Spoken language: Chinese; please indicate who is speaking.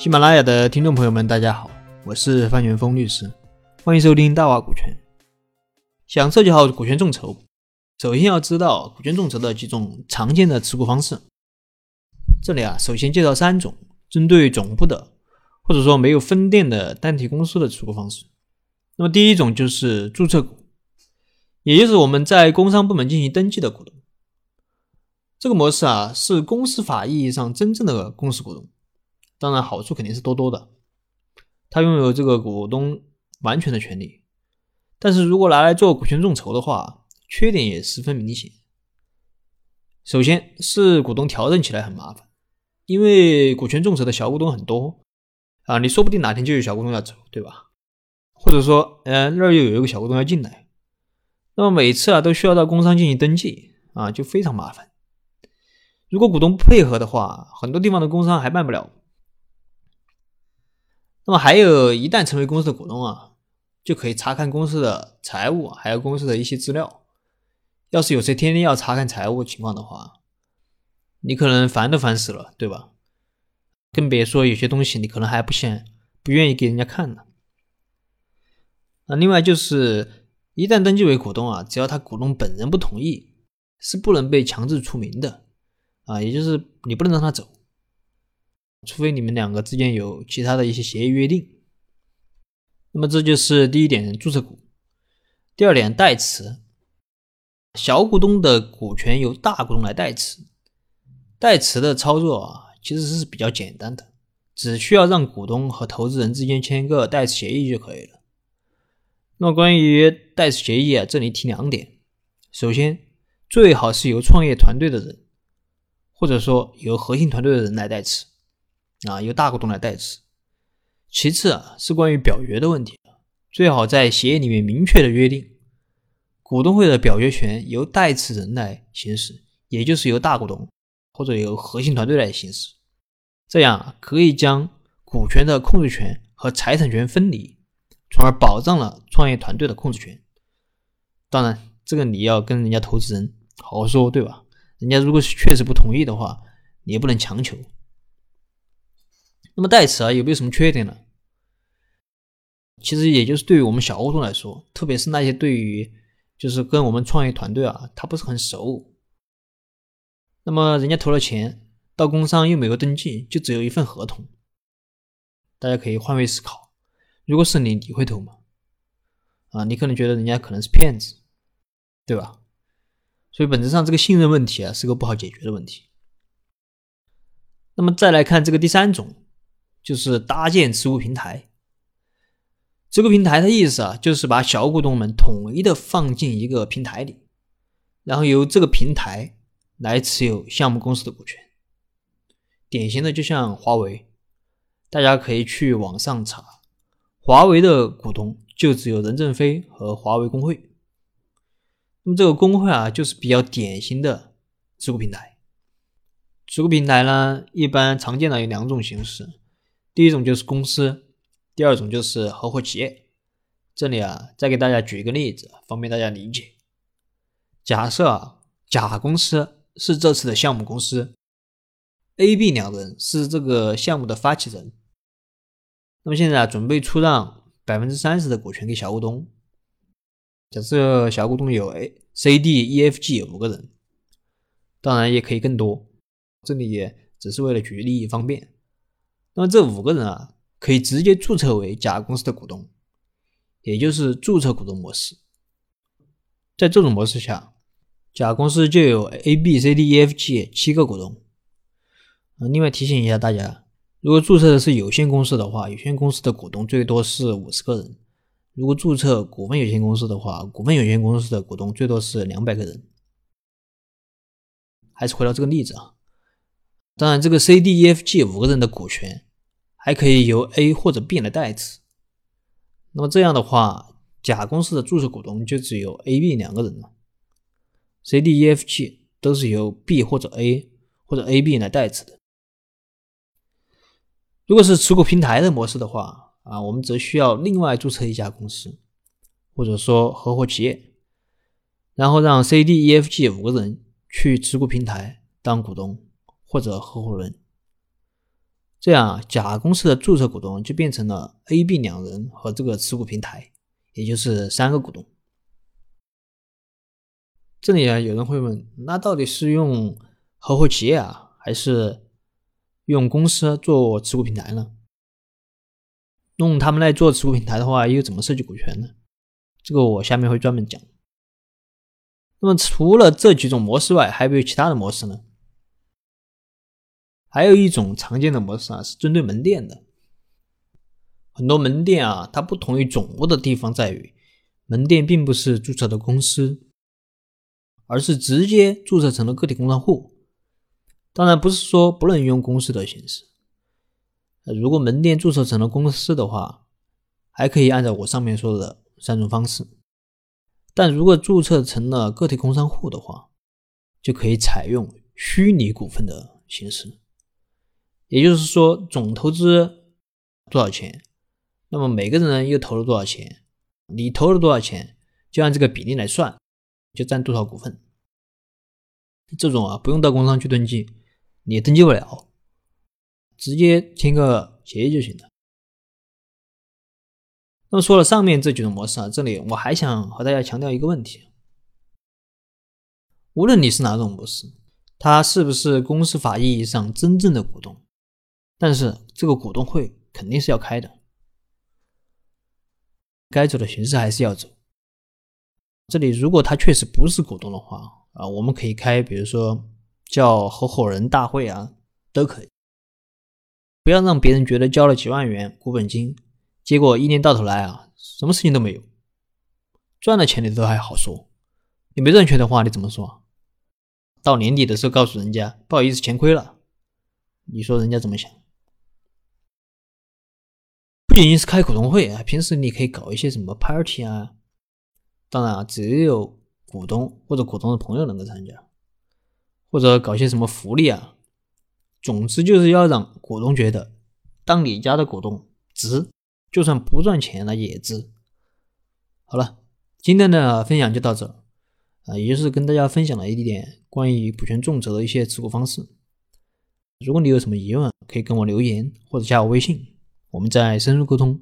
Speaker 1: 喜马拉雅的听众朋友们，大家好，我是范元峰律师，欢迎收听大话股权。想设计好股权众筹，首先要知道股权众筹的几种常见的持股方式。这里啊，首先介绍三种针对总部的，或者说没有分店的单体公司的持股方式。那么第一种就是注册股，也就是我们在工商部门进行登记的股东。这个模式啊，是公司法意义上真正的公司股东，当然好处肯定是多多的。他拥有这个股东完全的权利，但是如果拿来做股权众筹的话，缺点也十分明显。首先是股东调整起来很麻烦，因为股权众筹的小股东很多啊，你说不定哪天就有小股东要走，对吧？或者说，呃，那儿又有一个小股东要进来，那么每次啊都需要到工商进行登记啊，就非常麻烦。如果股东不配合的话，很多地方的工商还办不了。那么还有一旦成为公司的股东啊，就可以查看公司的财务，还有公司的一些资料。要是有谁天天要查看财务情况的话，你可能烦都烦死了，对吧？更别说有些东西你可能还不想、不愿意给人家看呢。那另外就是，一旦登记为股东啊，只要他股东本人不同意，是不能被强制除名的。啊，也就是你不能让他走，除非你们两个之间有其他的一些协议约定。那么这就是第一点，注册股。第二点，代持。小股东的股权由大股东来代持，代持的操作啊，其实是比较简单的，只需要让股东和投资人之间签个代持协议就可以了。那么关于代持协议啊，这里提两点：首先，最好是由创业团队的人。或者说由核心团队的人来代持，啊，由大股东来代持。其次啊，是关于表决的问题，最好在协议里面明确的约定，股东会的表决权由代持人来行使，也就是由大股东或者由核心团队来行使，这样可以将股权的控制权和财产权分离，从而保障了创业团队的控制权。当然，这个你要跟人家投资人好好说，对吧？人家如果是确实不同意的话，你也不能强求。那么代持啊，有没有什么缺点呢？其实也就是对于我们小股东来说，特别是那些对于就是跟我们创业团队啊，他不是很熟，那么人家投了钱到工商又没有登记，就只有一份合同。大家可以换位思考，如果是你，你会投吗？啊，你可能觉得人家可能是骗子，对吧？所以本质上，这个信任问题啊，是个不好解决的问题。那么再来看这个第三种，就是搭建持股平台。持股平台的意思啊，就是把小股东们统一的放进一个平台里，然后由这个平台来持有项目公司的股权。典型的就像华为，大家可以去网上查，华为的股东就只有任正非和华为工会。那么这个工会啊，就是比较典型的持股平台。持股平台呢，一般常见的有两种形式，第一种就是公司，第二种就是合伙企业。这里啊，再给大家举一个例子，方便大家理解。假设啊，甲公司是这次的项目公司，A、B 两人是这个项目的发起人。那么现在啊，准备出让百分之三十的股权给小股东。假设小股东有 A、C、D、E、F、G 五个人，当然也可以更多，这里也只是为了举例方便。那么这五个人啊，可以直接注册为甲公司的股东，也就是注册股东模式。在这种模式下，甲公司就有 A、B、C、D、E、F、G 七个股东。另外提醒一下大家，如果注册的是有限公司的话，有限公司的股东最多是五十个人。如果注册股份有限公司的话，股份有限公司的股东最多是两百个人。还是回到这个例子啊，当然这个 C、D、E、F、G 五个人的股权还可以由 A 或者 B 来代持。那么这样的话，甲公司的注册股东就只有 A、B 两个人了，C、D、E、F、G 都是由 B 或者 A 或者 A、B 来代持的。如果是持股平台的模式的话，啊，我们则需要另外注册一家公司，或者说合伙企业，然后让 C、D、E、F、G 五个人去持股平台当股东或者合伙人。这样甲公司的注册股东就变成了 A、B 两人和这个持股平台，也就是三个股东。这里啊，有人会问，那到底是用合伙企业啊，还是用公司做持股平台呢？用他们来做持股平台的话，又怎么设计股权呢？这个我下面会专门讲。那么除了这几种模式外，还有没有其他的模式呢？还有一种常见的模式啊，是针对门店的。很多门店啊，它不同于总部的地方在于，门店并不是注册的公司，而是直接注册成了个体工商户。当然，不是说不能用公司的形式。如果门店注册成了公司的话，还可以按照我上面说的三种方式。但如果注册成了个体工商户的话，就可以采用虚拟股份的形式。也就是说，总投资多少钱，那么每个人又投了多少钱，你投了多少钱，就按这个比例来算，就占多少股份。这种啊，不用到工商去登记，你也登记不了，直接签个协议就行了。那么说了上面这几种模式啊，这里我还想和大家强调一个问题：无论你是哪种模式，它是不是公司法意义上真正的股东？但是这个股东会肯定是要开的，该走的形式还是要走。这里如果他确实不是股东的话啊，我们可以开，比如说叫合伙人大会啊，都可以。不要让别人觉得交了几万元股本金，结果一年到头来啊，什么事情都没有。赚了钱你都还好说，你没赚钱的话你怎么说？到年底的时候告诉人家不好意思钱亏了，你说人家怎么想？不仅是开股东会啊，平时你可以搞一些什么 party 啊。当然啊，只有股东或者股东的朋友能够参加，或者搞些什么福利啊。总之就是要让股东觉得，当你家的股东值，就算不赚钱了也值。好了，今天的分享就到这啊，也就是跟大家分享了一点关于股权重责的一些持股方式。如果你有什么疑问，可以跟我留言或者加我微信。我们再深入沟通。